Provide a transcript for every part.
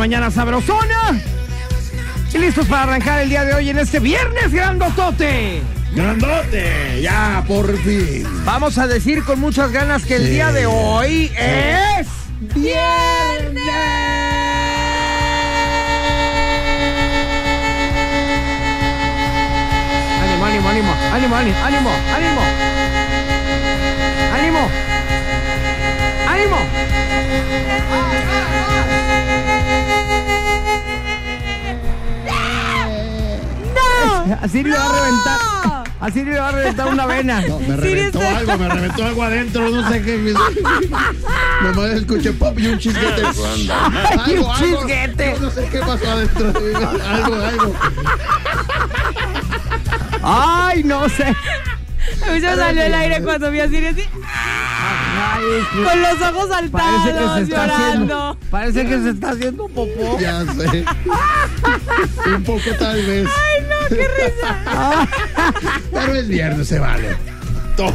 Mañana sabrosona. Y listos para arrancar el día de hoy en este viernes grandotote. Grandote, ya por fin. Vamos a decir con muchas ganas que el día de hoy es viernes. Ánimo, ánimo, ánimo, ánimo, ánimo. Ánimo. Ánimo. Así le va a reventar. Así le va a reventar una vena. me reventó algo, me reventó algo adentro, no sé qué. Nomás escuché pop y un chisguete. Ay, un chisguete. no sé qué pasó adentro. Algo, algo. Ay, no sé. A mí se me salió el aire cuando vi así, así. Con los ojos saltados, parece que se llorando. Está parece que se está haciendo popó. Ya sé. Un poco tal vez. Ay, no, qué risa. Pero es viernes, se vale. Todo.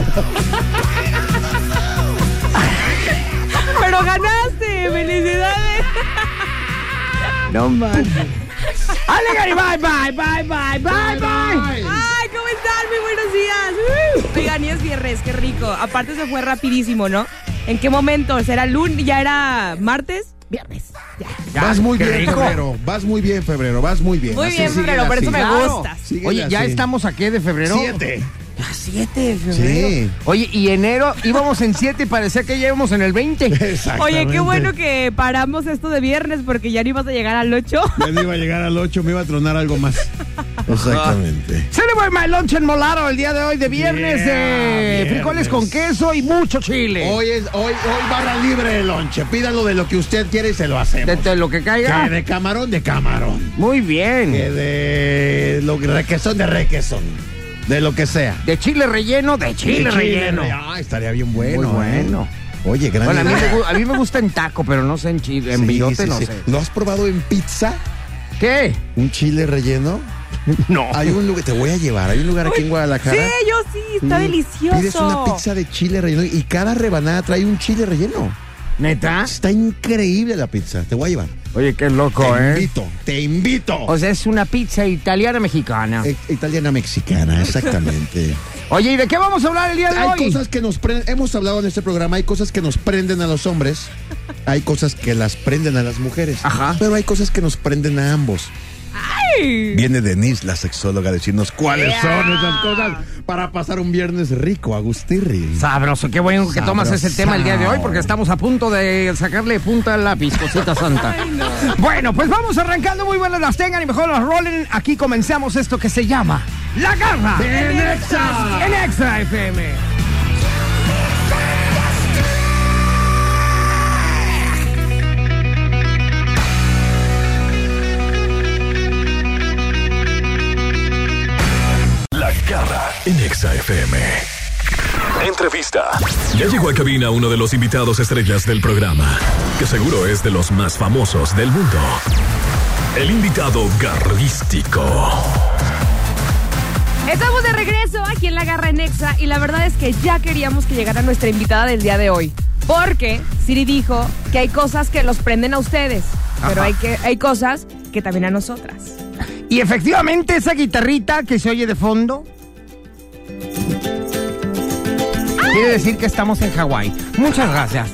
Pero ganaste, felicidades. No manches. Ale, bye, bye, bye, bye, bye, bye. Ay, ¿cómo están? Muy buenos días. Oigan, y es viernes, qué rico. Aparte se fue rapidísimo, ¿no? ¿En qué momento? ¿Será lunes? ¿Ya era martes? Viernes. Ya. vas muy bien, febrero. Vas muy bien, febrero. Vas muy bien. Muy bien, febrero. Por eso me gusta. Oye, ¿ya estamos a qué de febrero? Siete. Ya 7 de febrero. Sí. Oye, y enero íbamos en 7 y parecía que ya íbamos en el 20. Oye, qué bueno que paramos esto de viernes porque ya no ibas a llegar al 8. Ya no iba a llegar al 8, me iba a tronar algo más. Exactamente. Celebrate my lunch en Molaro el día de hoy de viernes de frijoles con queso y mucho chile. Hoy es hoy hoy barra libre de lonche. Pídalo de lo que usted quiere y se lo hacemos. De, lo que caiga. Que de camarón de camarón. Muy bien. Que de lo requesón de requesón. De lo que sea. De chile relleno, de chile, relleno. Ah, estaría bien bueno. Muy bueno. Oye, gran bueno, a, mí me, gusta en taco, pero no sé en chile, en sí, no sé. ¿Lo has probado en pizza? ¿Qué? ¿Un chile relleno? No. Hay un lugar, te voy a llevar, hay un lugar aquí en Guadalajara. Sí, yo sí, está delicioso. Pides una pizza de chile relleno y cada rebanada trae un chile relleno. ¿Neta? Está increíble la pizza, te voy a llevar. Oye, qué loco, ¿eh? Te invito, te invito. O sea, es una pizza italiana-mexicana. E, italiana-mexicana, exactamente. Oye, ¿y de qué vamos a hablar el día de hoy? Hay cosas que nos prenden, hemos hablado en este programa, hay cosas que nos prenden a los hombres, hay cosas que las prenden a las mujeres. Ajá. Pero hay cosas que nos prenden a ambos. Viene Denise, la sexóloga, a decirnos cuáles son esas cosas para pasar un viernes rico, Agustirri. Sabroso, qué bueno que tomas ese tema el día de hoy porque estamos a punto de sacarle punta al lápiz, cosita santa. Bueno, pues vamos arrancando, muy buenas las tengan y mejor las rolen. Aquí comenzamos esto que se llama La Garra en. En Exa FM. En Exa FM. Entrevista. Ya llegó a cabina uno de los invitados estrellas del programa, que seguro es de los más famosos del mundo. El invitado garrístico. Estamos de regreso aquí en la Garra en Exa y la verdad es que ya queríamos que llegara nuestra invitada del día de hoy. Porque Siri dijo que hay cosas que los prenden a ustedes, pero hay, que, hay cosas que también a nosotras. Y efectivamente esa guitarrita que se oye de fondo quiere decir que estamos en Hawái. Muchas gracias.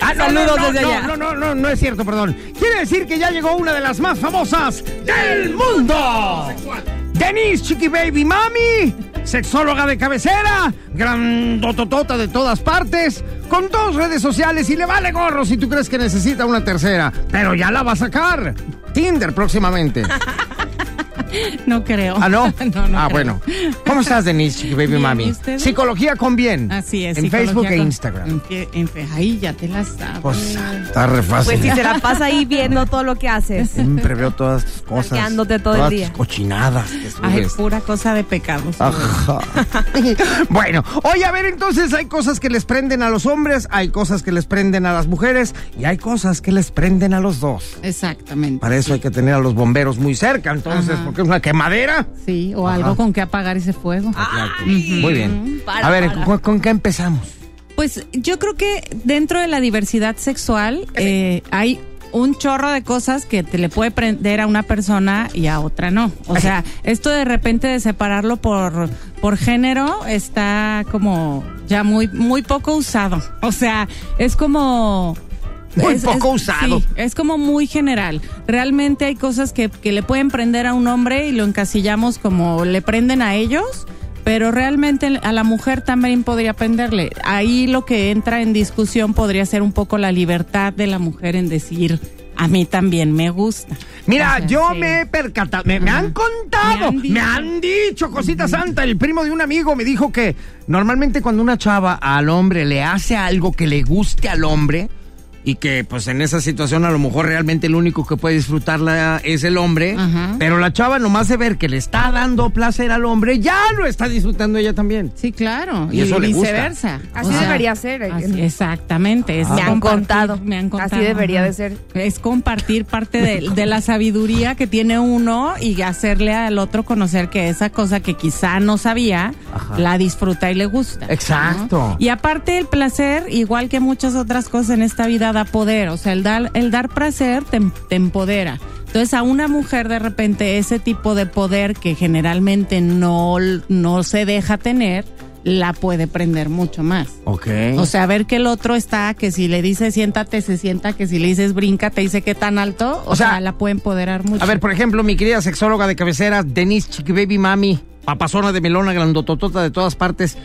Ah, no, Saludos no, no, desde no, allá. No, no, no, no es cierto, perdón. Quiere decir que ya llegó una de las más famosas del mundo. Denise Chiqui Baby Mami, sexóloga de cabecera, grandototota de todas partes, con dos redes sociales y le vale gorro si tú crees que necesita una tercera, pero ya la va a sacar. Tinder próximamente. No creo. ¿Ah, no? no, no ah, creo. bueno. ¿Cómo estás, Denise, Chiqui Baby Bien, Mami? Psicología con bien. Así es. En Facebook e Instagram. En, Ahí ya te la sabes. Pues está re fácil. Pues si se la pasa ahí viendo todo lo que haces. Siempre veo todas tus cosas. Hackeándote todo el todas día. tus cochinadas que Ay, pura cosa de pecados. Ajá. bueno, oye, a ver, entonces hay cosas que les prenden a los hombres, hay cosas que les prenden a las mujeres y hay cosas que les prenden a los dos. Exactamente. Para eso hay que tener a los bomberos muy cerca, entonces, Ajá. porque una quemadera. Sí, o Ajá. algo con que apagar ese fuego. Muy bien. Para, a ver, para. ¿con, con qué empezamos? Pues yo creo que dentro de la diversidad sexual eh, hay un chorro de cosas que te le puede prender a una persona y a otra no. O sea, esto de repente de separarlo por, por género está como ya muy, muy poco usado. O sea, es como... Muy poco usado. sí, es como muy general. Realmente hay cosas que, que le pueden prender a un hombre y lo encasillamos como le prenden a ellos, pero realmente a la mujer también podría prenderle. Ahí lo que entra en discusión podría ser un poco la libertad de la mujer en decir, a mí también me gusta. Mira, O sea, yo sí. me he percatado, me, me han contado, Me han me dicho. han dicho, cosita santa. El primo de un amigo me dijo que normalmente cuando una chava al hombre le hace algo que le guste al hombre y que pues en esa situación a lo mejor realmente el único que puede disfrutarla es el hombre, Ajá. pero la chava nomás de ver que le está dando placer al hombre, ya lo está disfrutando ella también. Sí, claro. Y Y, eso le gusta. viceversa. Así debería ser. así- exactamente. Es Me han contado. Me han contado. Así debería de ser. Es compartir parte de, de la sabiduría que tiene uno y hacerle al otro conocer que esa cosa que quizá no sabía, Ajá. la disfruta y le gusta. ¿no? Exacto. Y aparte el placer, igual que muchas otras cosas en esta vida, da poder. O sea, el dar, el dar placer te, te empodera. Entonces a una mujer de repente ese tipo de poder que generalmente no, no se deja tener, la puede prender mucho más. Ok. O sea, ver que el otro está, que si le dices siéntate, se sienta, que si le dices brinca, te dice qué tan alto, o, O sea, sea, la puede empoderar mucho. A ver, por ejemplo, mi querida sexóloga de cabecera, Denise Chiqui Baby Mami, papazona de melona, grandototota de todas partes.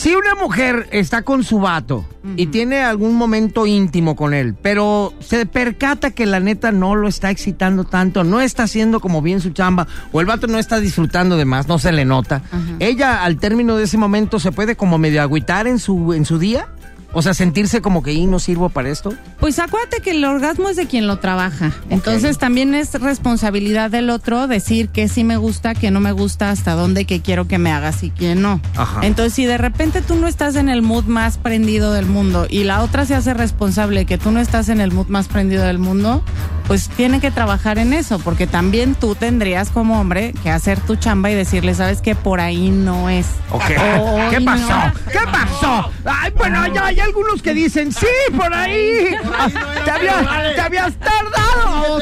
Si una mujer está con su vato y tiene algún momento íntimo con él, pero se percata que la neta no lo está excitando tanto, no está haciendo como bien su chamba, o el vato no está disfrutando de más, no se le nota, ella al término de ese momento se puede como medio agüitar en su, en su día, o sea, sentirse como que y no sirvo para esto. Pues acuérdate que el orgasmo es de quien lo trabaja. Entonces también es responsabilidad del otro decir que sí me gusta, que no me gusta, hasta dónde, que quiero que me hagas y que no. Ajá. Entonces si de repente tú no estás en el mood más prendido del mundo y la otra se hace responsable que tú no estás en el mood más prendido del mundo, pues tiene que trabajar en eso, porque también tú tendrías como hombre que hacer tu chamba y decirle, sabes que por ahí no es. Ok. Ay, ¿Qué no. pasó? ¿Qué pasó? Ay, bueno, ya hay algunos que dicen, sí, por ahí. Ah, te, había- te habías tardado.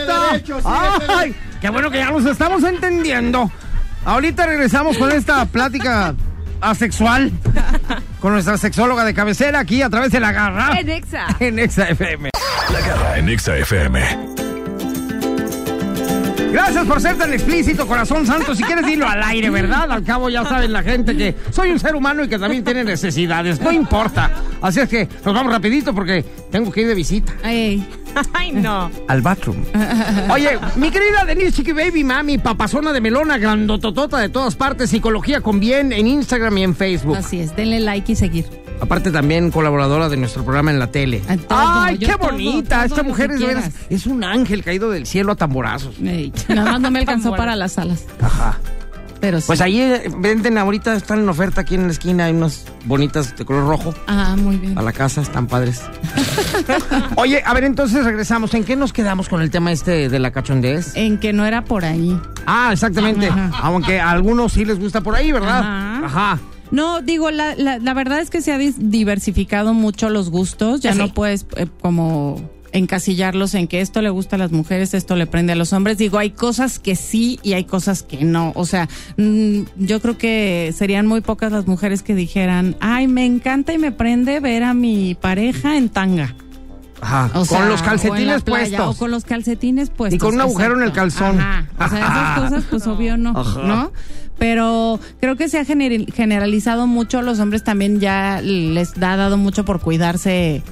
Ay, qué bueno que ya nos estamos entendiendo. Ahorita regresamos con esta plática asexual con nuestra sexóloga de cabecera aquí a través de la garra En Exa. en Exa FM. La garra en Exa FM. Gracias por ser tan explícito, corazón santo. Si quieres, dilo al aire, ¿verdad? Al cabo, ya saben la gente que soy un ser humano y que también tiene necesidades. No importa. Así es que nos vamos rapidito porque tengo que ir de visita Ay, Ay, no. al bathroom. Oye, mi querida Denise Chiqui Baby Mami, papazona de melona, grandototota de todas partes, psicología con bien en Instagram y en Facebook. así es, denle like y seguir. Aparte también colaboradora de nuestro programa en la tele. Todo, Ay, qué todo, bonita. todo Esta mujer es, veras- es un ángel caído del cielo a tamborazos. Ey, nada más no me alcanzó para las alas. Ajá. Pero sí. Pues ahí eh, venden ahorita, están en oferta aquí en la esquina, hay unas bonitas de color rojo. Ah, muy bien. A la casa, están padres. Oye, a ver, entonces regresamos. ¿En qué nos quedamos con el tema este de la cachondez? En que no era por ahí. Ah, exactamente. Ajá. Aunque a algunos sí les gusta por ahí, ¿verdad? Ajá. Ajá. No, digo, la, la, la verdad es que se ha diversificado mucho los gustos. Ya Sí. no puedes eh, como encasillarlos en que esto le gusta a las mujeres, esto le prende a los hombres. Digo, hay cosas que sí y hay cosas que no. O sea, mm, yo creo que serían muy pocas las mujeres que dijeran, ay, me encanta y me prende ver a mi pareja en tanga. Ajá. O sea, con los o en la calcetines playa, puestos. O con los calcetines puestos. Y con un agujero en el calzón. Ajá. O sea, esas cosas, pues obvio no, Ajá. ¿no? Pero creo que se ha gener- generalizado mucho. Los hombres también ya les ha dado mucho por cuidarse,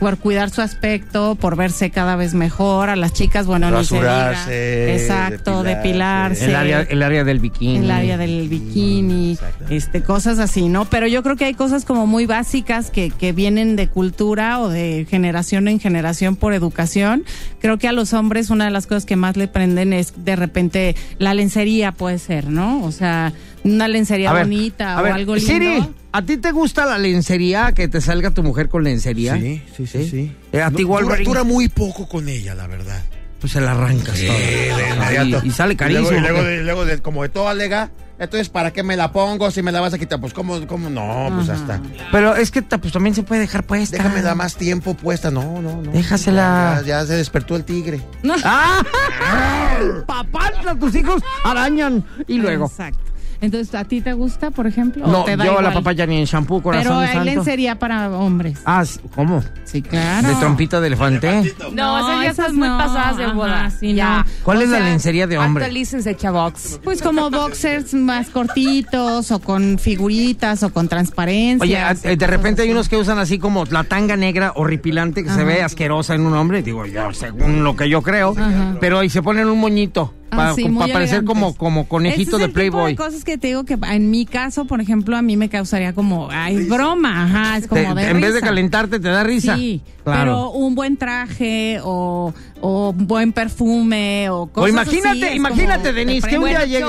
por cuidar su aspecto, por verse cada vez mejor. A las chicas, bueno, ni se diga. Rasurarse, Exacto, depilarse. El área, el área del bikini. el área del bikini, este, cosas así, ¿no? Pero yo creo que hay cosas como muy básicas que, que vienen de cultura o de generación en generación por educación. Creo que a los hombres una de las cosas que más le prenden es de repente la lencería puede ser, ¿no? O sea, una lencería A ver, bonita a o ver, algo lindo. Siri, ¿a ti te gusta la lencería? Que te salga tu mujer con lencería. Sí, sí, sí, sí. Eh, a ti, No, dura, Wolverine, dura muy poco con ella, la verdad. pues se la arrancas Sí, toda. inmediato. y, y sale Y carísimo. luego, y luego, de, luego de- como de todo alega, entonces, ¿para qué me la pongo si me la vas a quitar? Pues, ¿cómo? cómo? No, pues hasta. Pero es que pues, también se puede dejar puesta. Déjame dar más tiempo puesta. No, no, no. Déjasela. Ya, ya se despertó el tigre. ¡Ah! Papá, tus hijos arañan. Y luego. Exacto. Entonces, ¿a ti te gusta, por ejemplo? ¿O No, te da yo la igual? papaya ni en shampoo, corazón Pero de hay santo. lencería para hombres. Ah, ¿cómo? Sí, claro. ¿De trompita de elefante? No, esas ya están muy no, pasadas de ajá, boda. sí, ya. no. ¿Cuál O es la lencería de hombre? Actualícense, chavox. Pues como boxers más cortitos o con figuritas o con transparencia. Oye, de repente hay unos que usan así como la tanga negra horripilante que se ve asquerosa en un hombre, digo yo, según lo que yo creo, Ajá. pero ahí se ponen un moñito para Ah, sí, parecer como, como conejito es de el tipo Playboy. de cosas que te digo que en mi caso, por ejemplo, a mí me causaría como, ay, es broma, ajá, es como Te- de en vez de calentarte te da risa. Sí, claro. pero un buen traje o, o un buen perfume o cosas O imagínate, así, imagínate, Denise, que un día llegue.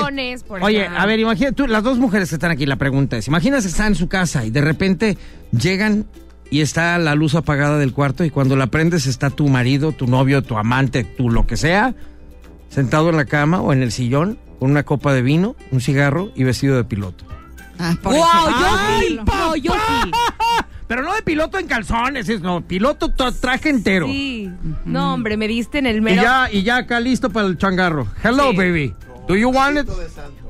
Oye, a ver, imagínate tú, las dos mujeres que están aquí, la pregunta es, imagínate están en su casa y de repente llegan y está la luz apagada del cuarto y cuando la prendes está tu marido, tu novio, tu amante, tu lo que sea, sentado en la cama o en el sillón con una copa de vino, un cigarro y vestido de piloto. Ah, por Wow, yo ¡Ay, sí. No, yo sí. Pero no de piloto en calzones, es no, piloto to- traje entero. Sí. No, hombre, me diste en el Y mero. ya, y ya acá listo para el changarro. Hello, Sí. baby. Do you want it?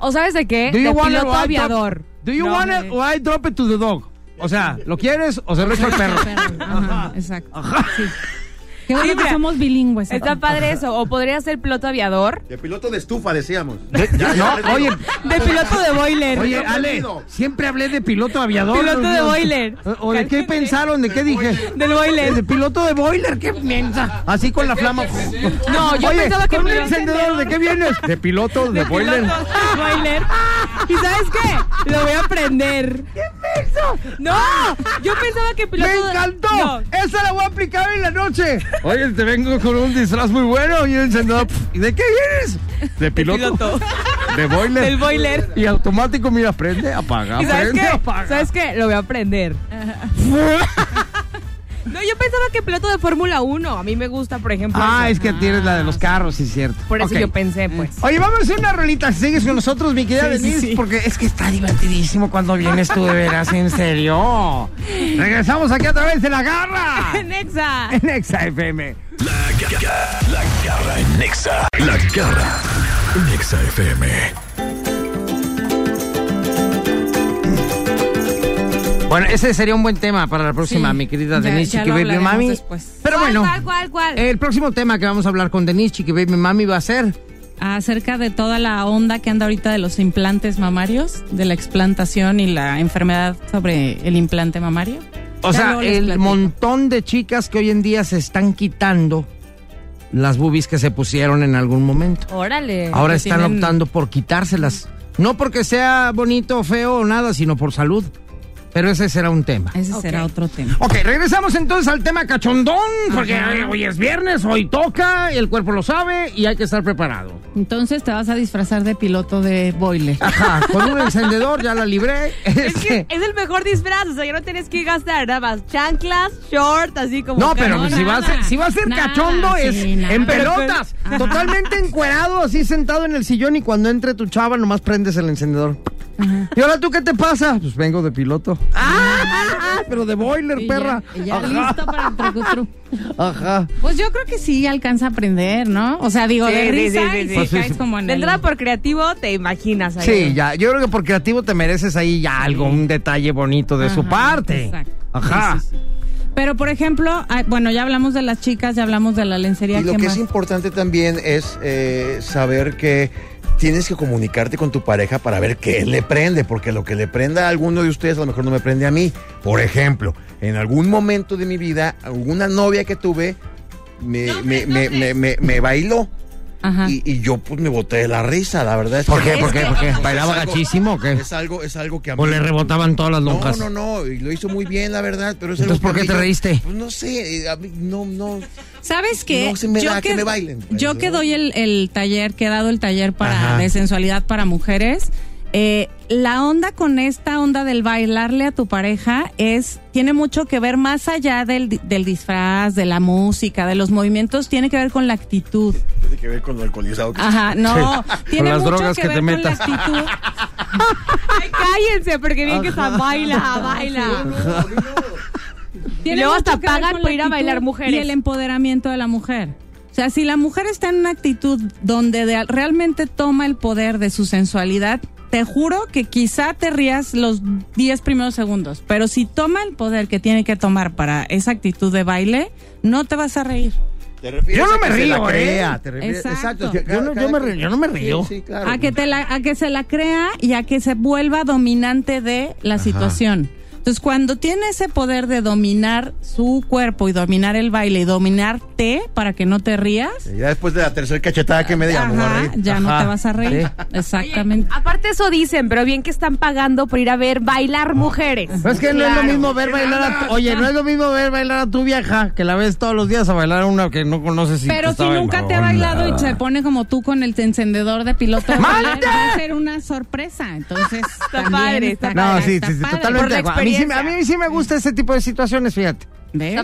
¿O sabes de qué? Do you de want it piloto or I aviador. drop- Do you No, want it or I drop it to the dog? O sea, ¿lo quieres o se lo echo al perro? Ajá, exacto. Sí. Qué bueno Sí, que mira, somos bilingües. Está padre eso. O podría ser piloto aviador. De piloto de estufa, decíamos. No, oye, De piloto de boiler. oye, Ale, siempre hablé de piloto aviador. Piloto de boiler. ¿O de qué pensaron? ¿De qué dije? Del boiler. De piloto de boiler, qué mensa. Así con la flama. No, yo Oye, pensaba que con piloto- encendedor, ¿de qué vienes? De piloto de boiler. Piloto de boiler. ¿Y sabes qué? Lo voy a aprender. ¿Qué No, yo pensaba que piloto ¡Me de- encantó! No. ¡Esa la voy a aplicar en la noche! Oye, te vengo con un disfraz muy bueno y un encendedor. ¿Y de qué vienes? De piloto. piloto. De boiler. Del boiler. Y automático, mira, prende, apaga, ¿Y sabes prende, qué? apaga. ¿Sabes qué? Lo voy a aprender. No, yo pensaba que piloto de Fórmula 1. A mí me gusta, por ejemplo. Ah, eso. es que tienes la de los carros, sí es cierto. Por eso yo pensé, pues. Oye, vamos a hacer una rolita. ¿Sigues con nosotros, mi querida Sí, Denise? sí. Porque es que está divertidísimo cuando vienes tú de veras, en serio. Regresamos aquí a través de la garra. Nexa. En Exa FM. La, ga- la garra en Nexa. La garra en Nexa FM. Bueno, ese sería un buen tema para la próxima, Sí. mi querida Ya- Denise ya Chiqui Baby Mami. después. Pero ¿Cuál, bueno, ¿Cuál, cuál, cuál? el próximo tema que vamos a hablar con Denise Chiqui Baby Mami va a ser acerca de toda la onda que anda ahorita de los implantes mamarios, de la explantación y la enfermedad sobre el implante mamario. O Ya sea, el platico. montón de chicas que hoy en día se están quitando las boobies que se pusieron en algún momento. Órale. Ahora están tienen- optando por quitárselas. No porque sea bonito o feo o nada, sino por salud. Pero ese será un tema. Ese será otro tema. Ok, regresamos entonces al tema cachondón, porque Ajá. hoy es viernes, hoy toca, el cuerpo lo sabe y hay que estar preparado. Entonces te vas a disfrazar de piloto de boiler. Ajá, con un encendedor ya la libré. Es Este, que es el mejor disfraz, o sea, ya no tienes que gastar nada más. Chanclas, short, así como. No, pero No, si va, a ser, si va a ser nada, cachondo es nada. en pelotas, Ajá. totalmente encuerado, así sentado en el sillón y cuando entre tu chava nomás prendes el encendedor. ¿Y ahora tú qué te pasa? Pues vengo de piloto. ¡Ah! Pero de boiler, Y perra. Ya, y ya Ajá. listo para el trucutru. Ajá. Pues yo creo que sí alcanza a aprender, ¿no? O sea, digo, Sí, de risa sí, sí, y Pues caes sí. como en De el... entrada por creativo, te imaginas ahí. Sí, ya. Yo creo que por creativo te mereces ahí ya algo, un detalle bonito de su parte. exacto. Ajá. Sí, sí, sí. Pero, por ejemplo, ay, bueno, ya hablamos de las chicas, ya hablamos de la lencería. Y lo ¿qué que más? es importante también es eh, saber que tienes que comunicarte con tu pareja para ver qué le prende, porque lo que le prenda a alguno de ustedes a lo mejor no me prende a mí. Por ejemplo, en algún momento de mi vida, alguna novia que tuve me, me, me, me, me- me bailó Ajá. y, y yo pues me boté de la risa, la verdad es ¿Por que qué? no. ¿Por qué? ¿Por qué? Es ¿Bailaba gachísimo o qué? Es algo, es algo que a ¿O mí- le rebotaban todas las no, lonjas? no, no, y lo hizo muy bien, la verdad, pero es Entonces, algo ¿por qué te yo- reíste? Pues no sé, eh, a mí no, no. ¿Sabes qué? No se me da que me bailen, pues, Yo ¿no? que doy el, el taller, que he dado el taller para Ajá. de sensualidad para mujeres, eh, la onda con esta onda del bailarle a tu pareja es tiene mucho que ver más allá del, del disfraz, de la música, de los movimientos, tiene que ver con la actitud. Tiene que ver con lo alcoholizado que Ajá, no, tiene las mucho drogas que, que ver te con la metas. actitud. Ay, cállense, porque bien que está baila, baila. Tiene luego hasta pagan con por ir a bailar mujeres. Y el empoderamiento de la mujer. O sea, si la mujer está en una actitud donde de- realmente toma el poder de su sensualidad, te juro que quizá te rías los 10 primeros segundos, pero si toma el poder que tiene que tomar para esa actitud de baile, no te vas a reír. Yo no me río, crea, te refieres- Exacto. Yo no- me río-. Sí, sí, claro. A que, te la, a que se la crea y a que se vuelva dominante de la situación. Entonces, cuando tiene ese poder de dominar su cuerpo y dominar el baile y dominarte para que no te rías, Ya después de la tercera cachetada que me diga, me voy a ajá, reír. ya no te vas a reír. Sí. Exactamente. Aparte eso dicen, pero bien que están pagando por ir a ver bailar mujeres. Pero es que no es lo mismo ver bailar a tu, Oye, no es lo mismo ver bailar a tu vieja que la ves todos los días a bailar a una que no conoces y Pero si nunca te ha onda. bailado y se pone como tú con el encendedor de piloto, va a ser una sorpresa. Entonces, también padre, está No, padre, sí, está sí, sí, padre. totalmente. A mí, sí, me- a experiencia. mí sí me gusta ese tipo de situaciones, fíjate.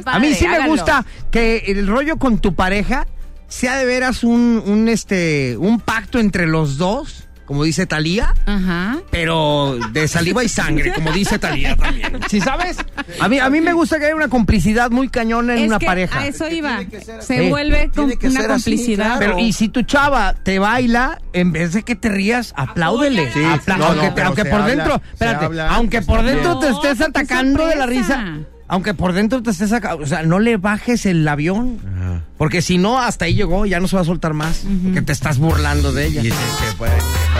A mí sí me gusta que el rollo con tu pareja sea de veras un, un, este, un pacto entre los dos, como dice Talía, Ajá. pero de saliva y sangre, como dice Talía también. ¿Sí sabes? A mí, a mí me gusta que haya una complicidad muy cañona en Es una que pareja. A eso iba. que Se vuelve con Tiene que una ser así, complicidad. claro. Pero y si tu chava te baila, en vez de que te rías, apláudele. Sí, Apla- no, aunque no, te- pero aunque se por habla- dentro, se espérate, habla aunque por también. dentro te No, estés qué atacando de la sorpresa. risa, aunque por dentro te estés sacando, o sea, no le bajes el avión, Ajá. porque si no, hasta ahí llegó, ya no se va a soltar más, porque te estás burlando de ella. Y que pa- que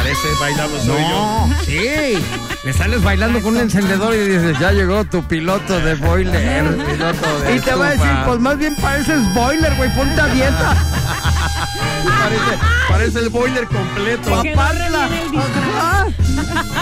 parece bailando soy yo. No, sí, le sales bailando con un encendedor y dices, ya llegó tu piloto de boiler. Piloto de Y te va a decir, pues más bien pareces boiler, güey, ponte a dieta. Parece, parece el boiler completo. Ajá.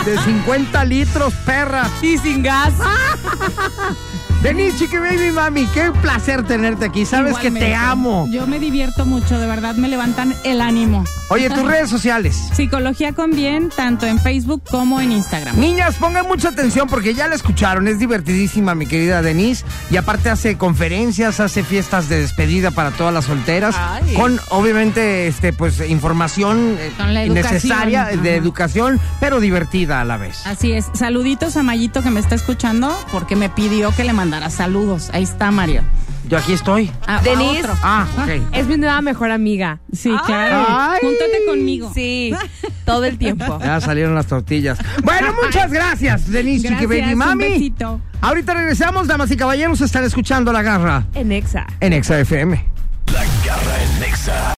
De 50 litros, perra. Y sin gas. Denise, chiqui baby mami, qué placer tenerte aquí. Sabes que te amo. Yo me divierto mucho, de verdad me levantan el ánimo. Oye, tus redes sociales. Psicología con bien, tanto en Facebook como en Instagram. Niñas, pongan mucha atención porque ya la escucharon, es divertidísima mi querida Denise y aparte hace conferencias, hace fiestas de despedida para todas las solteras Ay. con obviamente este pues información eh, necesaria de ajá. educación, pero divertida a la vez. Así es. Saluditos a Mayito que me está escuchando porque me pidió que le mandara saludos. Ahí está Mario. Yo aquí estoy. Ah, a Denise. Ah, ok. Es mi nueva mejor amiga. Sí, Ay. claro. Ay. Júntate conmigo. Sí, todo el tiempo. Ya salieron las tortillas. Bueno, muchas gracias, Denise Chiqui Gracias, Baby un Mami. besito. Ahorita regresamos, damas y caballeros, están escuchando La Garra En Exa. en Exa FM. La garra en Nexa.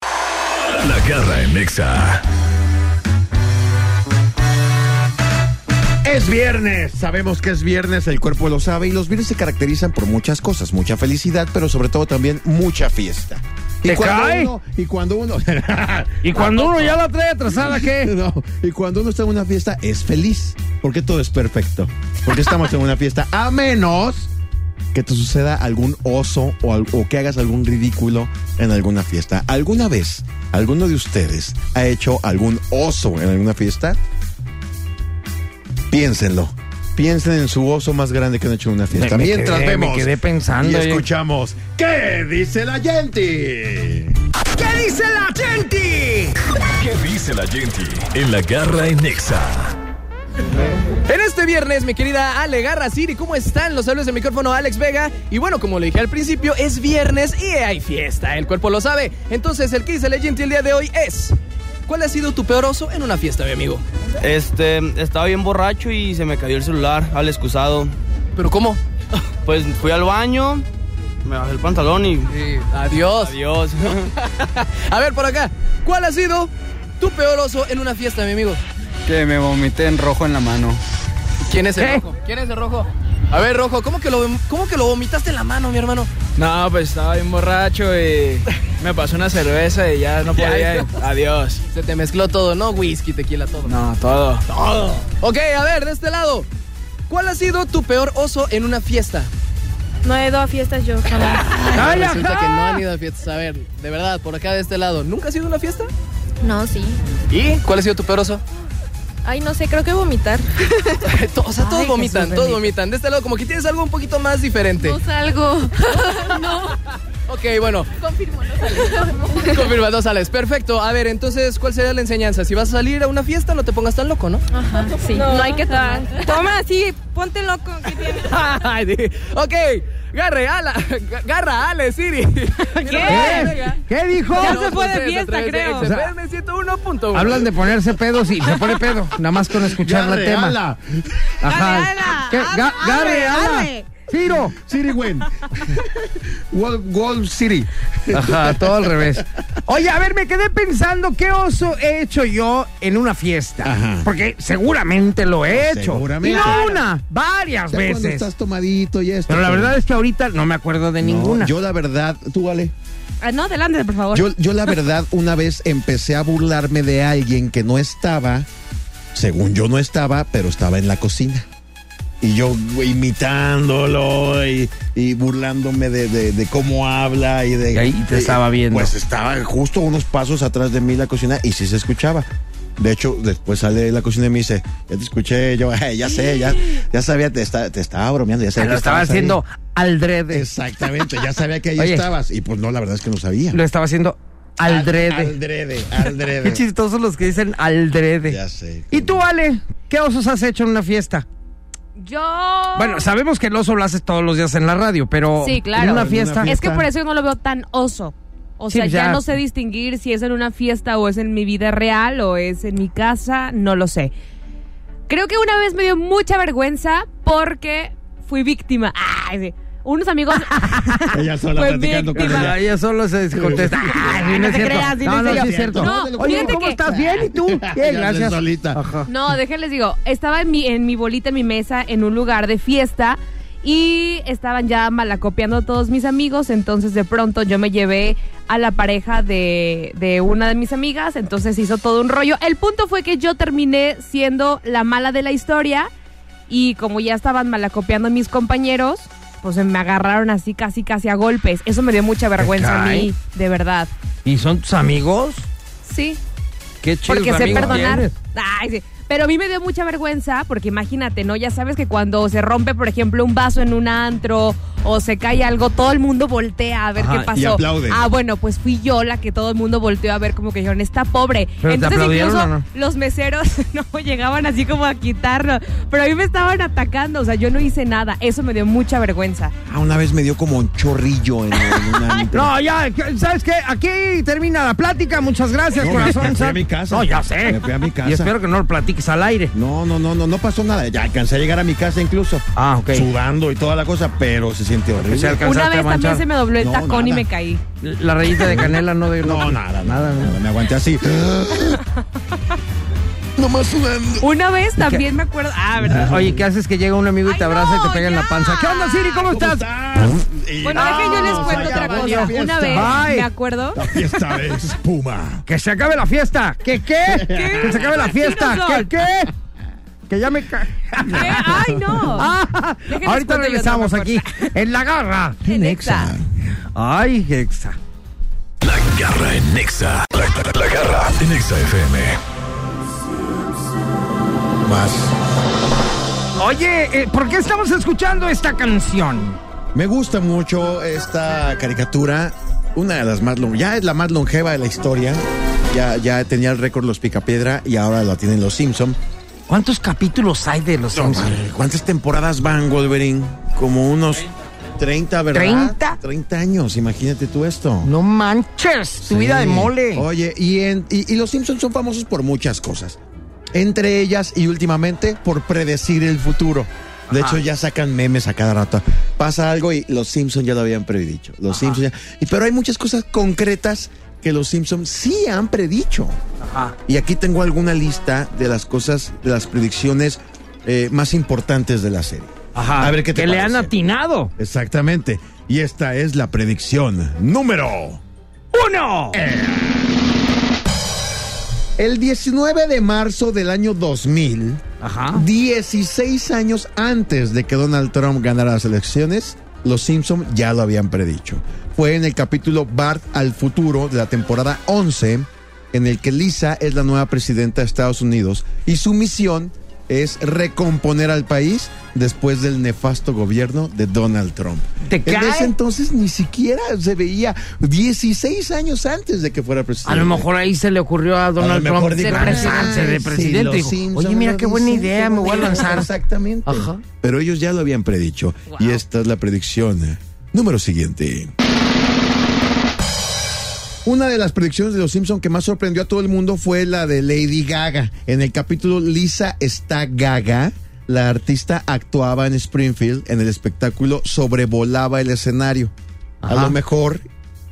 La garra en Nexa. Es viernes, sabemos que es viernes, el cuerpo lo sabe y los viernes se caracterizan por muchas cosas, mucha felicidad, pero sobre todo también mucha fiesta. ¿Te cuando cae? uno, y cuando uno Y cuando uno ya la trae atrasada, ¿qué? No, y cuando uno está en una fiesta es feliz, porque todo es perfecto. Porque estamos en una fiesta, a menos que te suceda algún oso o que hagas algún ridículo en alguna fiesta. ¿Alguna vez alguno de ustedes ha hecho algún oso en alguna fiesta? Piénsenlo. Piensen en su oso más grande que han hecho en una fiesta. Me- me Mientras quedé- me vemos quedé pensando, y oye. escuchamos ¿Qué dice la gente? ¿Qué dice la gente? ¿Qué dice la gente en la garra en Nexa? En este viernes, mi querida Ale Garra Siri, ¿cómo están? Los saludos de micrófono Alex Vega. Y bueno, como le dije al principio, es viernes y hay fiesta. El cuerpo lo sabe. Entonces, el que dice la gente el día de hoy es. ¿Cuál ha sido tu peor oso en una fiesta, mi amigo? Este, estaba bien borracho y se me cayó el celular al excusado. ¿Pero cómo? Pues fui al baño, me bajé el pantalón y adiós. adiós. A ver, por acá. ¿Cuál ha sido tu peor oso en una fiesta, mi amigo? Que me vomité en rojo en la mano. ¿Quién es el ¿Qué? rojo? ¿Quién es el rojo? A ver, rojo, ¿cómo que, lo, ¿cómo que lo vomitaste en la mano, mi hermano? No, pues estaba bien borracho y me pasó una cerveza y ya no podía. ya. Adiós. Se te mezcló todo, ¿no? Whisky, tequila, todo. No, todo. Todo. Ok, a ver, de este lado. ¿Cuál ha sido tu peor oso en una fiesta? No he ido a fiestas yo jamás. ¡Ay, Resulta ajá! que no han ido a fiestas. A ver, de verdad, por acá de este lado. ¿Nunca has ido a una fiesta? No, sí. ¿Y cuál ha sido tu peor oso? Ay, no sé, creo que vomitar. O sea, todos Ay, vomitan, Jesús todos vomitan. De este lado, como que tienes algo un poquito más diferente. No salgo. no. Ok, bueno, Confirmo, no salgo. confirma, no sales. Perfecto. A ver, entonces, ¿cuál sería la enseñanza? Si vas a salir a una fiesta, no te pongas tan loco, ¿no? Ajá, sí. No, hay que tomar. Toma, sí, ponte loco. ¿Qué tienes? Ok, garre, ala, garra, ale, Siri. ¿Qué? ¿Qué dijo? Ya se fue de fiesta, creo. O sea, XFM 101.1. Hablan de ponerse pedos y se pone pedo, nada más con escuchar el tema. ala. Ajá. Dale, ala. Ciro. City win. Wall, Wall City. Ajá, todo al revés. Oye, a ver, me quedé pensando qué oso he hecho yo en una fiesta. Ajá. Porque seguramente lo he hecho. Seguramente. Y no una, varias Ya cuando veces. estás tomadito y esto. Pero la verdad es que ahorita no me acuerdo de No, ninguna. Yo la verdad, tú vale. Ah, no, adelante, por favor. Yo, yo la verdad una vez empecé a burlarme de alguien que no estaba, según yo no estaba, pero estaba en la cocina. Y yo imitándolo y, y burlándome de, de- de cómo habla y de... Y ahí te de- estaba viendo. Pues estaba justo unos pasos atrás de mí la cocina y sí se escuchaba. De hecho, después sale de la cocina y me dice, ya te escuché, yo, "Eh, ya sé, ya, ya sabía, te, está- te estaba bromeando, ya sabía lo estaba estabas ahí". haciendo al drede. Exactamente, ya sabía que ahí Oye. estabas. Y pues no, la verdad es que no sabía. Lo estaba haciendo al drede. Al drede, al drede. Qué chistosos los que dicen al drede. Ya sé. ¿Y tú, Ale? ¿Qué osos has hecho en una fiesta? Yo. Bueno, sabemos que el oso lo haces todos los días en la radio, pero Sí, claro. en una fiesta. Es que por eso yo no lo veo tan oso. O Sí, sea, ya. ya no sé distinguir si es en una fiesta o es en mi vida real o es en mi casa, no lo sé. Creo que una vez me dio mucha vergüenza porque fui víctima. Ay, sí. Unos amigos. Ella sola Fue platicando con víctima. ella. Ella solo se contesta. Ay, no es te cierto. creas, no, no, sí es cierto. No, Oye, ¿cómo que- estás? Bien, ¿y tú? Bien, gracias. solita. No, déjenles digo, estaba en mi, en mi bolita, en mi mesa, en un lugar de fiesta y estaban ya malacopiando todos mis amigos, entonces de pronto yo me llevé a la pareja de, de una de mis amigas, entonces hizo todo un rollo. El punto fue que yo terminé siendo la mala de la historia y como ya estaban malacopiando mis compañeros, pues me agarraron así casi casi a golpes. Eso me dio mucha vergüenza a mí, de verdad. ¿Y son tus amigos? Sí, Qué chido. porque sé perdonar. Ay, sí. Pero a mí me dio mucha vergüenza porque imagínate, ¿no? Ya sabes que cuando se rompe, por ejemplo, un vaso en un antro o se cae algo, todo el mundo voltea a ver Ajá, qué y pasó. aplaude. Ah, bueno, pues fui yo la que todo el mundo volteó a ver como que dijeron, está pobre. ¿Pero te Entonces incluso no? los meseros no llegaban así como a quitarlo. Pero a mí me estaban atacando, o sea, yo no hice nada. Eso me dio mucha vergüenza. Ah, una vez me dio como un chorrillo en, en una... No, ya, ¿sabes qué? Aquí termina la plática. Muchas gracias, No, corazón. me fui a mi casa. No, ya sé. Me fui a mi casa. Y espero que no lo platiques al aire. No, no, no, no, no pasó nada. Ya alcancé a llegar a mi casa incluso. Ah, ok. Sudando y toda la cosa, pero se siente horrible. Se Una vez también se me dobló el No, tacón y nada. me caí. La rayita de canela no de No, nada, nada, nada. Me aguanté así. nomás sudando. Una vez también me acuerdo. Ah, ¿verdad? Oye, ¿qué haces que llega un amigo y te Ay, abraza y te no, pega en la ya. panza? ¿Qué onda, Siri? ¿Cómo, estás? Bueno, dejen yo les cuento ya otra cosa. fiesta. Una vez Bye. me acuerdo. Fiesta de espuma. Que se acabe la fiesta. ¿Qué qué? Que se acabe la fiesta. ¿Qué qué? Que ya me ca... ¿Qué? ¡Ay, no! Ah, ahorita regresamos aquí en la garra. En Exa. Ay, Hexa. La garra en Nexa. La, la- la garra en Nexa FM. Más. Oye, eh, ¿por qué estamos escuchando esta canción? Me gusta mucho esta caricatura. Una de las más long- ya es la más longeva de la historia. Ya, ya tenía el récord los Picapiedra y ahora lo tienen los Simpson. ¿Cuántos capítulos hay de los No, Simpsons? ¿Cuántas temporadas van, Wolverine? Como unos 30, ¿verdad? ¿30? 30 años, imagínate tú esto. No manches, tu vida de mole. Oye, y, en- y, y los Simpsons son famosos por muchas cosas. Entre ellas y últimamente por predecir el futuro. De Ajá. hecho, ya sacan memes a cada rato. Pasa algo y los Simpsons ya lo habían predicho. Los Simpsons ya- y, pero hay muchas cosas concretas que los Simpsons sí han predicho. Ajá. Y aquí tengo alguna lista de las cosas, de las predicciones eh, más importantes de la serie. Ajá. A ver qué te Que le han atinado. Exactamente. Y esta es la predicción número ¡Uno! El 19 de marzo del año 2000, Ajá. 16 años antes de que Donald Trump ganara las elecciones, los Simpson ya lo habían predicho. Fue en el capítulo Bart al futuro de la temporada 11, en el que Lisa es la nueva presidenta de Estados Unidos y su misión es recomponer al país después del nefasto gobierno de Donald Trump. ¿Te En cae? ese entonces ni siquiera se veía 16 años antes de que fuera A presidente. lo mejor ahí se le ocurrió a Donald A Trump ser "Ah, de presidente. Dijo, Oye, mira qué buena dicen, idea, me voy a buena idea". lanzar. Exactamente. Ajá. Pero ellos ya lo habían predicho. Y esta es la predicción. Número siguiente. Una de las predicciones de los Simpson que más sorprendió a todo el mundo fue la de Lady Gaga. En el capítulo Lisa está Gaga, la artista actuaba en Springfield en el espectáculo Sobrevolaba el escenario. A lo mejor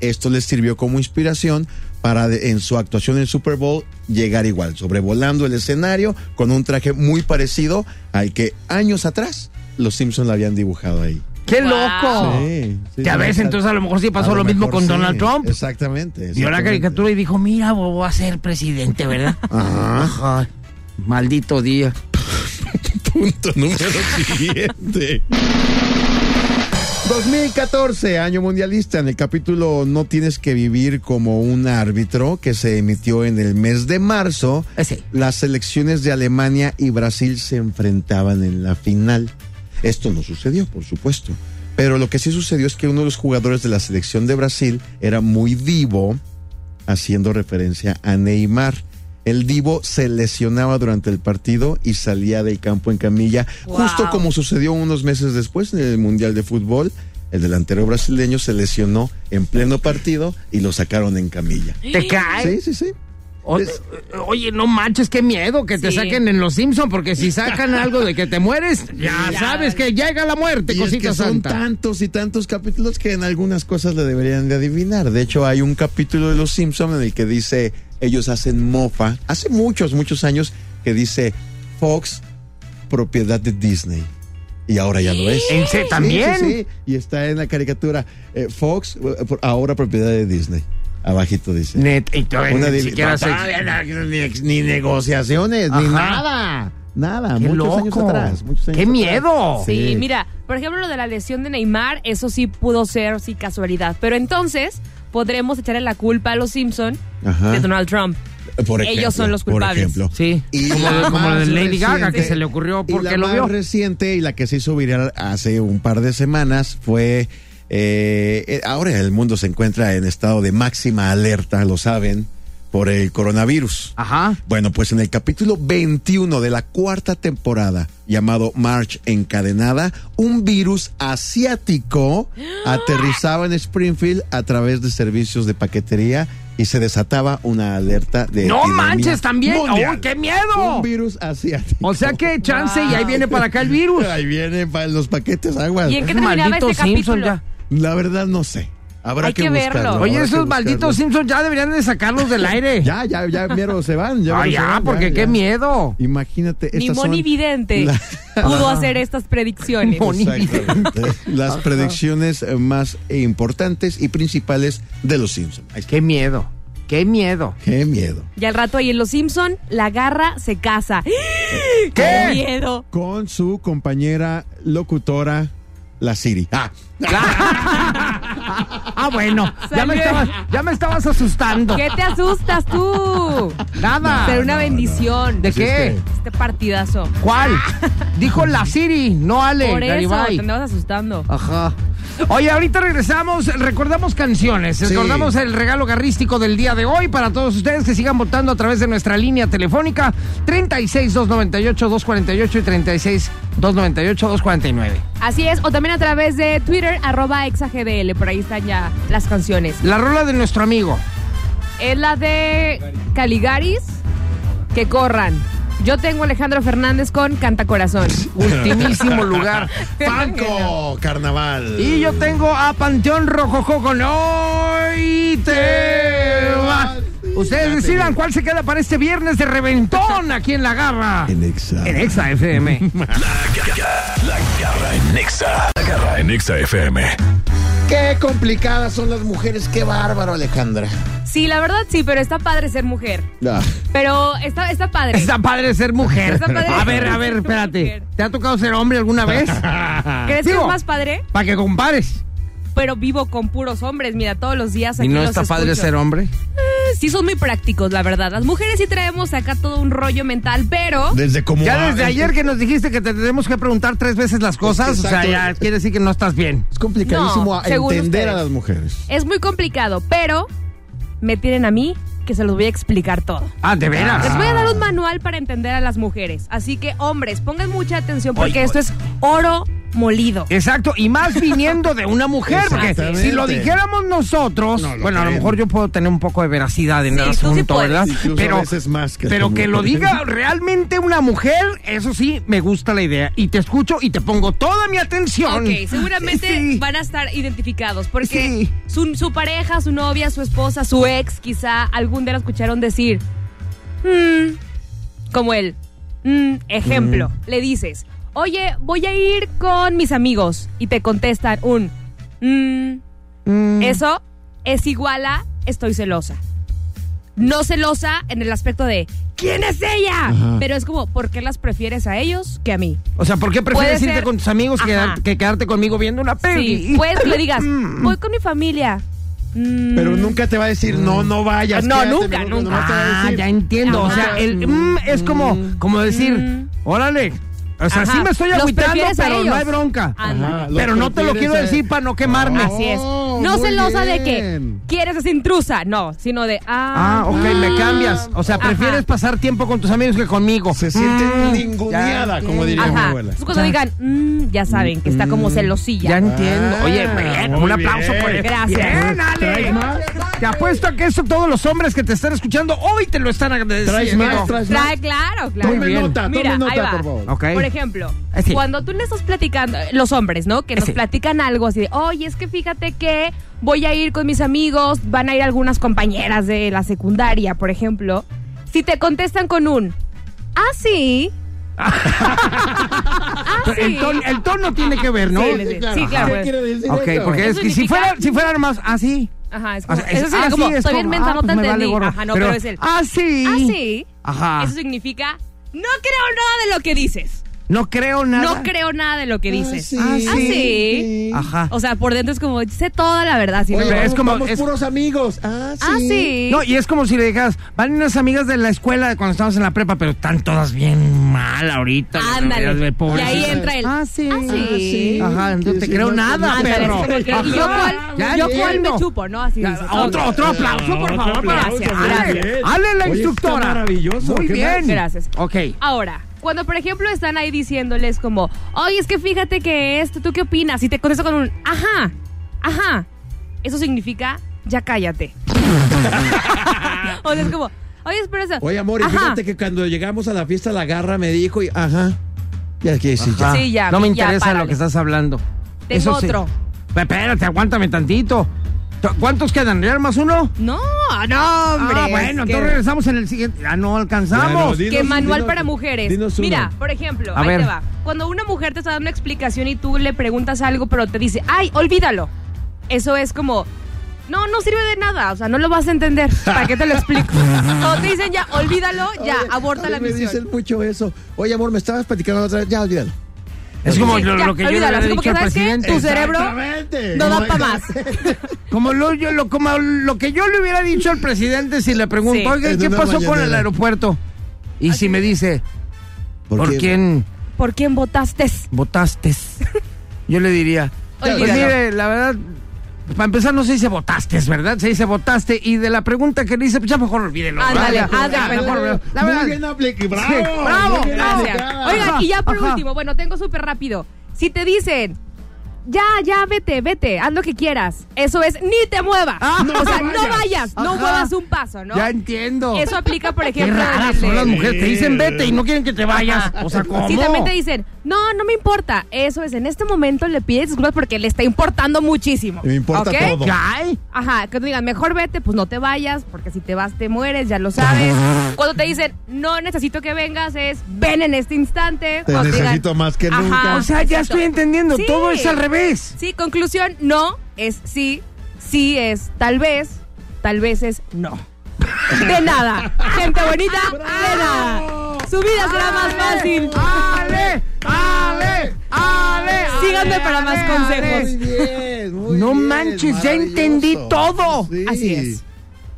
esto les sirvió como inspiración para de- en su actuación en el Super Bowl llegar igual, sobrevolando el escenario con un traje muy parecido al que años atrás los Simpsons la habían dibujado ahí. ¡Qué Wow. loco! Sí, sí, Ya sí, ves, exacto. entonces a lo mejor sí pasó lo mismo con sí. Donald Trump. Exactamente. Vio la caricatura y dijo, mira, voy a ser presidente, ¿verdad? Ajá. Ajá. Maldito día. Punto número siguiente. 2014, año mundialista, en el capítulo No tienes que vivir como un árbitro, que se emitió en el mes de marzo, Ese. las selecciones de Alemania y Brasil se enfrentaban en la final. Esto no sucedió, por supuesto. Pero lo que sí sucedió es que uno de los jugadores de la selección de Brasil era muy divo, haciendo referencia a Neymar. El divo se lesionaba durante el partido y salía del campo en camilla, Wow. justo como sucedió unos meses después en el Mundial de Fútbol. El delantero brasileño se lesionó en pleno partido y lo sacaron en camilla. ¿Te cae? Sí, sí, sí. O- Es- oye, no manches, qué miedo que te Sí. saquen en los Simpsons, porque si sacan algo de que te mueres, ya, Ya. sabes que llega la muerte, Y es son tantos y tantos capítulos que en algunas cosas le deberían de adivinar. De hecho, hay un capítulo de Los Simpson en el que dice, ellos hacen mofa, hace muchos, muchos años, que dice Fox, propiedad de Disney. Y ahora ya lo es. ¿En? Sí, ¿También? Sí, sí. Y está en la caricatura, eh, Fox, eh, ahora propiedad de Disney. Abajito dice. Net, y todavía Una ni siquiera se- ni, ni negociaciones, ni nada. Nada, ¡Qué muchos loco! años atrás. muchos años ¡Qué atrás. miedo! Sí, mira, por ejemplo, lo de la lesión de Neymar, eso sí pudo ser sí casualidad. Pero entonces podremos echarle la culpa a los Simpson Ajá. de Donald Trump. Por Ellos son los por culpables. ejemplo. Sí, Y como, la de- como la de más Lady Gaga, que se le ocurrió y porque la lo más vio. reciente y la que se hizo viral hace un par de semanas fue. Eh, eh, ahora el mundo se encuentra en estado de máxima alerta, lo saben, por el coronavirus. Ajá. Bueno, pues en el capítulo 21 de la cuarta temporada, llamado March Encadenada, un virus asiático aterrizaba en Springfield a través de servicios de paquetería y se desataba una alerta de. ¡No manches, también! mundial. ¡Uy, qué miedo! Un virus asiático. O sea que chance y ahí viene para acá el virus. Ahí vienen pa- los paquetes aguas. ¿Y en qué terminaba maldito este Simpson capítulo? ya. La verdad no sé. Habrá Hay que buscarlo, verlo. Oye, que esos malditos Simpsons ya deberían de sacarlos del aire. Ya, ya, ya, mero, se van. Ya, Ah, ya, van, porque ya, qué ya. miedo. Imagínate, Ni Moni Vidente la- pudo hacer estas predicciones. Las predicciones más importantes y principales de los Simpsons. Qué miedo. Qué miedo. Qué miedo. Y al rato ahí en Los Simpson, la garra se casa. ¿Qué? ¡Qué miedo! Con su compañera locutora, la Siri. Ah, Ah, bueno. Ya me, estabas, ya me estabas asustando. ¿Qué te asustas tú? Nada. Será una bendición. ¿De Así qué? Este partidazo. ¿Cuál? Dijo la Siri, no Ale. Por eso Garibay. te andabas asustando. Ajá. Oye, ahorita regresamos, recordamos canciones, Sí. recordamos el regalo garrístico del día de hoy para todos ustedes que sigan votando a través de nuestra línea telefónica 36 298 248 y 36 298 249. Así es, o también a través de Twitter, arroba exagdl. Por ahí están ya las canciones. La rola de nuestro amigo. Es la de Caligaris, que corran. Yo tengo a Alejandro Fernández con Canta Corazón. Ultimísimo lugar. Panco Carnaval. Y yo tengo a Panteón Rojojo con Hoy te vas. Ustedes decidan cuál se queda para este viernes de reventón aquí en La Garra. En Exa. En Exa FM. La garra, la garra en Nexa. La garra en Nexa FM. Qué complicadas son las mujeres. Qué bárbaro, Alejandra. Sí, la verdad sí, pero está padre ser mujer. Ah. Pero está, está padre. Está padre ser mujer. Está padre A ver, ser a ver, mujer. espérate. ¿Te ha tocado ser hombre alguna vez? ¿Crees que es más padre? Para que compares. Pero vivo con puros hombres, mira, todos los días aquí ¿Y no los está padre ser hombre? Sí son muy prácticos, la verdad. Las mujeres sí traemos acá todo un rollo mental, pero... Desde como. Ya desde ayer que nos dijiste que te tenemos que preguntar tres veces las cosas, o sea, ya quiere decir que no estás bien. Es complicadísimo No, entender a las mujeres. Es muy complicado, pero me tienen a mí que se los voy a explicar todo. Ah, de veras. Les voy a dar un manual para entender a las mujeres. Así que, hombres, pongan mucha atención porque esto es oro molido. Exacto, y más viniendo de una mujer, porque si lo dijéramos nosotros, No, lo bueno, a lo mejor yo puedo tener un poco de veracidad en Sí, el sí asunto. ¿verdad? Incluso pero más que pero que lo diga realmente una mujer, eso sí, me gusta la idea. Y te escucho y te pongo toda mi atención. Ok, seguramente Sí. van a estar identificados porque Sí. su, su pareja, su novia, su esposa, su ex, quizá algún día lo escucharon decir, "Mm", como él, "Mm", ejemplo, le dices, oye, voy a ir con mis amigos y te contestan un, "Mm", Mm, eso es igual a estoy celosa. No celosa en el aspecto de ¿quién es ella? Ajá. Pero es como, ¿por qué las prefieres a ellos que a mí? O sea, ¿por qué prefieres irte ser- con tus amigos que, quedarte conmigo viendo una peli? Sí, que le digas, Mm. voy con mi familia. Pero nunca te va a decir, no, no vayas. No, quédate, nunca, nunca. te va a Ah, ya entiendo. O sea, el mm, es como, como decir, Mm. órale. O sea, Ajá. sí me estoy Los agüitando, prefieres a pero no ellos. hay bronca. Ándale. Ajá, Pero no te lo prefieres quiero a- decir para no quemarme. Así es. Oh, No muy celosa de que bien. quieres esa intrusa, no, sino de, ah, Ah, ok, me cambias. O sea, Ajá. prefieres pasar tiempo con tus amigos que conmigo. Se siente Mm, ninguneada, ya como diría mi Ajá. abuela. Entonces cuando Ya. digan, mm, ya saben que está como celosilla. Ya entiendo. Ah, Oye, bien, muy un aplauso bien. por Gracias. Bien, Ale. ¿Traes más? Te apuesto a que eso todos los hombres que te están escuchando hoy te lo están agradeciendo. ¿Traes más? ¿Traes más? Trae, claro, claro. Tome nota, Mira, tome ahí nota, va. por favor. Ok. Ejemplo, Eh, sí. cuando tú le estás platicando, los hombres, ¿no? Que nos Sí. platican algo así de, oye, es que fíjate que voy a ir con mis amigos, van a ir algunas compañeras de la secundaria, por ejemplo. Si te contestan con un, ah, sí. ah, sí. El, tono, el tono tiene que ver, ¿no? Sí, sí, sí, claro. ¿Qué quiere decir Ok, eso? porque es Eso que si fuera, si fuera más así. Ajá, es O como, sea, es- eso sería ah, como, sí, es estoy bien mensa, ah, no te pues vale. Ajá, no, pero, es el, Ah, sí. ah, sí. Ajá. Eso significa, no creo nada de lo que dices. No creo nada. No creo nada de lo que dices. sí. Ah, sí. Ah, sí. Ajá. O sea, por dentro es como, sé toda la verdad. Si no es como- vamos es- puros amigos. Ah, sí. Ah, sí. No, y es como si le dijeras, van unas amigas de la escuela de cuando estábamos en la prepa, pero están todas bien mal ahorita. Ándale. Y ahí entra el. Ah, sí. Ah, sí. Ajá, no te sí, creo nada, ¿Y yo cuál, me chupo, no? Así Ya, dices, otro, otro aplauso, por favor. para- Gracias, Ale, la instructora. maravilloso, Muy ¿qué bien. Gracias. Ok. Ahora, cuando por ejemplo están ahí diciéndoles como, oye, es que fíjate que esto, ¿tú qué opinas? Y te contesta con un, ajá, ajá. Eso significa, ya cállate. o sea, es como, oye, espera eso. Oye, amor, y fíjate que cuando llegamos a la fiesta, la garra me dijo y, ajá. Ya que sí, ya. Sí, No me ya, interesa párale. lo que estás hablando. Tengo sí. otro. Espérate, aguántame tantito. ¿Cuántos quedan? ¿Ya más uno? No, no, hombre. Ah, bueno, que- entonces regresamos en el siguiente. Ya no alcanzamos. Que manual dinos- para mujeres. dinos uno. Mira, por ejemplo, A ahí ver. te va. Cuando una mujer te está dando una explicación y tú le preguntas algo, pero te dice, ay, olvídalo. Eso es como, no, no sirve de nada. O sea, no lo vas a entender. ¿Para qué te lo explico? Cuando te dicen ya, olvídalo, ya, Oye, aborta oye, la Me misión. dicen mucho eso. Oye, amor, me estabas platicando la otra vez. Ya, olvídalo. Es como Sí, lo, ya, lo que yo le olvídalo, había dicho que, al presidente. Tu cerebro no da para más. Como lo, yo, lo, como lo que yo le hubiera dicho al presidente si le pregunto, Sí. oiga, ¿qué pasó con el mañanera. aeropuerto? Y si me dice, ¿por, qué? quién ¿Por quién votaste? votaste? Yo le diría, pues mire, la verdad, para empezar no se dice votaste, ¿verdad? Se dice votaste y de la pregunta que le hice, pues ya mejor olvídenlo. Ándale, la Muy verdad, bien aplicado. Bravo. Sí, bravo, bien bravo. Gracias. Oigan, y ya por Ajá. último, bueno, tengo súper rápido. Si te dicen, ya, ya, vete, vete, haz lo que quieras. Eso es, ni te muevas. Ah, o sea, no no vayas. no muevas un paso, ¿no? Ya entiendo. Eso aplica, por Qué ejemplo, en raras son las mujeres. Te dicen vete y no quieren que te vayas. O sea, ¿cómo? Si también te dicen, no, no me importa. Eso es, en este momento le pides disculpas porque le está importando muchísimo. Me importa ¿Ok? todo. Ay, Ajá, que te digan, mejor vete, pues no te vayas, porque si te vas te mueres, ya lo sabes. Cuando te dicen, no necesito que vengas, es, ven en este instante. Te Cuando necesito más que nunca. o sea, ya estoy entendiendo. Sí. Todo es al revés. Sí, conclusión, no es sí, sí es tal vez, tal vez es no. De nada. Gente bonita, de nada. Su vida será más fácil. ¡Ale! ¡Ale! ¡Ale! Síganme para más ale, consejos. Muy bien, muy No bien, manches, ya entendí todo. Sí. Así es.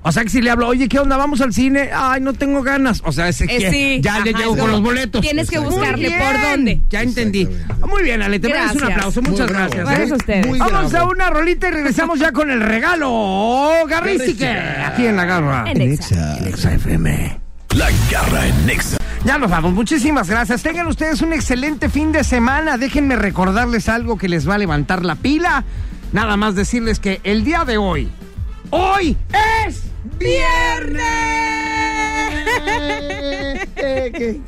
O sea que si le hablo, oye, ¿qué onda? ¿Vamos al cine? Ay, no tengo ganas. O sea, ese Eh, que sí. ya le Ajá, llego con los boletos. tienes que buscarle por dónde. Ya entendí. Muy bien, Ale, te mereces un Gracias. aplauso. Muchas bravo. gracias. Gracias ¿eh? a ustedes. Muy Vamos bravo. a una rolita y regresamos ya con el regalo. Garristique. Aquí en la garra. En Exa. Exa FM. La garra en Nexa. Ya nos vamos. Muchísimas gracias. Tengan ustedes un excelente fin de semana. Déjenme recordarles algo que les va a levantar la pila. Nada más decirles que el día de hoy, hoy es viernes. ¿Qué, qué,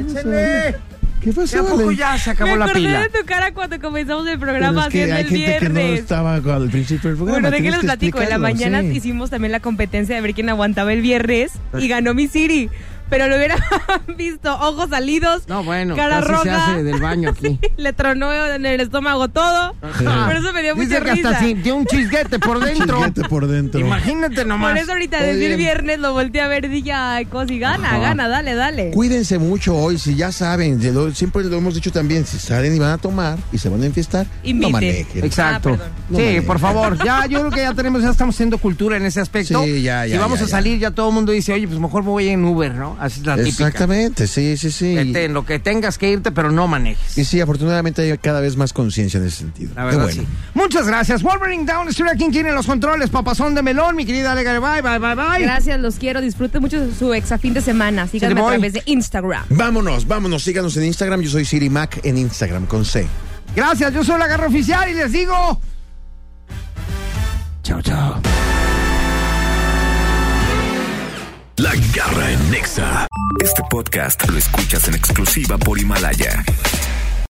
Échenle. qué ¿A pasó, poco Ale? ya se acabó Me la acordé pila? de tu cara cuando comenzamos el Pero programa es que haciendo hay el gente que no viernes. estaba al principio del programa. Bueno, de qué les platico. En la mañana sí. hicimos también la competencia de ver quién aguantaba el viernes y ganó mi Siri. Pero lo hubiera visto, ojos salidos, No, bueno, cara casi roja. se hace del baño aquí. Le tronó en el estómago todo. Por eso me dio Dice mucha que hasta risa. sintió un chisguete por dentro. Chisguete por dentro. Imagínate nomás. Por eso ahorita Está decir viernes lo volteé a ver y dije, ay, Cosi, gana, gana, dale, dale. Cuídense mucho hoy, si ya saben, siempre lo hemos dicho también, si salen y van a tomar y se van a enfiestar, Inviten. no manejen. Exacto. Ah. No sí, por favor. Ya, yo creo que ya tenemos, ya estamos haciendo cultura en ese aspecto. Sí, ya, Si ya, vamos ya, a salir, ya todo el mundo dice, oye, pues mejor me voy en Uber, ¿no? Así es la típica. Exactamente, sí, sí, sí. Vete en lo que tengas que irte, pero no manejes. Y sí, afortunadamente hay cada vez más conciencia en ese sentido. La Qué verdad, bueno. sí. Muchas gracias. Wolverine Down, estoy aquí. ¿Quién tiene los controles? Papazón de melón, mi querida Ale, bye, bye, bye, bye. Gracias, los quiero. Disfruten mucho de su exa fin de semana. Síganme a través de Instagram. Vámonos, vámonos, síganos en Instagram. Yo soy Siri Mac en Instagram con C. Gracias, yo soy la garra oficial y les digo. Chao, chao. La garra en Nexa. Este podcast lo escuchas en exclusiva por Himalaya.